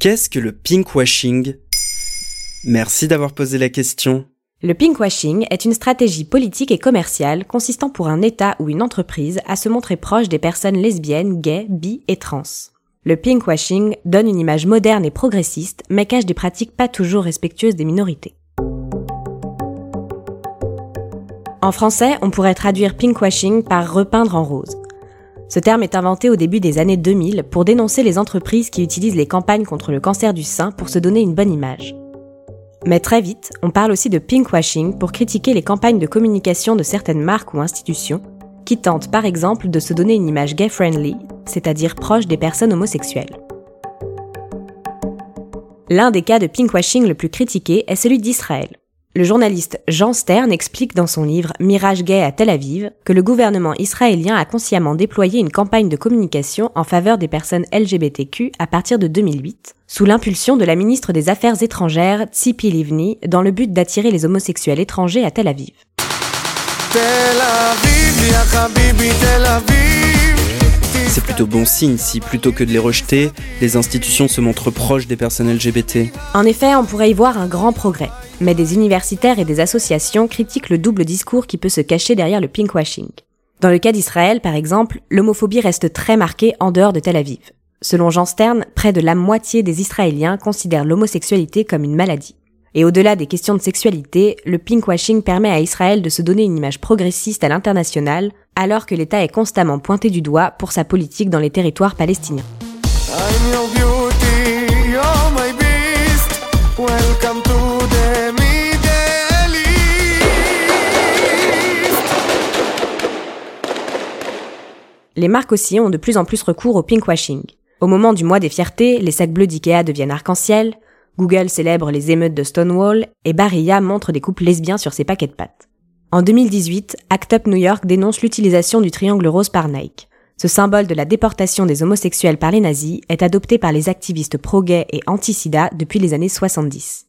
Qu'est-ce que le pinkwashing? Merci d'avoir posé la question. Le pinkwashing est une stratégie politique et commerciale consistant pour un État ou une entreprise à se montrer proche des personnes lesbiennes, gays, bi et trans. Le pinkwashing donne une image moderne et progressiste, mais cache des pratiques pas toujours respectueuses des minorités. En français, on pourrait traduire pinkwashing par repeindre en rose. Ce terme est inventé au début des années 2000 pour dénoncer les entreprises qui utilisent les campagnes contre le cancer du sein pour se donner une bonne image. Mais très vite, on parle aussi de pinkwashing pour critiquer les campagnes de communication de certaines marques ou institutions qui tentent par exemple de se donner une image gay-friendly, c'est-à-dire proche des personnes homosexuelles. L'un des cas de pinkwashing le plus critiqué est celui d'Israël. Le journaliste Jean Stern explique dans son livre Mirage gay à Tel Aviv que le gouvernement israélien a consciemment déployé une campagne de communication en faveur des personnes LGBTQ à partir de 2008, sous l'impulsion de la ministre des Affaires étrangères Tzipi Livni, dans le but d'attirer les homosexuels étrangers à Tel Aviv. C'est plutôt bon signe si, plutôt que de les rejeter, les institutions se montrent proches des personnes LGBT. En effet, on pourrait y voir un grand progrès mais des universitaires et des associations critiquent le double discours qui peut se cacher derrière le pinkwashing. Dans le cas d'Israël, par exemple, l'homophobie reste très marquée en dehors de Tel Aviv. Selon Jean Stern, près de la moitié des Israéliens considèrent l'homosexualité comme une maladie. Et au-delà des questions de sexualité, le pinkwashing permet à Israël de se donner une image progressiste à l'international, alors que l'État est constamment pointé du doigt pour sa politique dans les territoires palestiniens. les marques aussi ont de plus en plus recours au pinkwashing. Au moment du mois des fiertés, les sacs bleus d'IKEA deviennent arc-en-ciel, Google célèbre les émeutes de Stonewall et Barilla montre des couples lesbiens sur ses paquets de pâtes. En 2018, Act Up New York dénonce l'utilisation du triangle rose par Nike. Ce symbole de la déportation des homosexuels par les nazis est adopté par les activistes pro-gays et anti-sida depuis les années 70.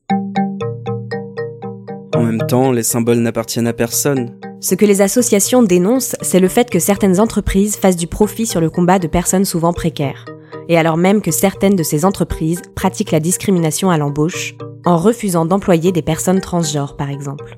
En même temps, les symboles n'appartiennent à personne. Ce que les associations dénoncent, c'est le fait que certaines entreprises fassent du profit sur le combat de personnes souvent précaires. Et alors même que certaines de ces entreprises pratiquent la discrimination à l'embauche, en refusant d'employer des personnes transgenres par exemple.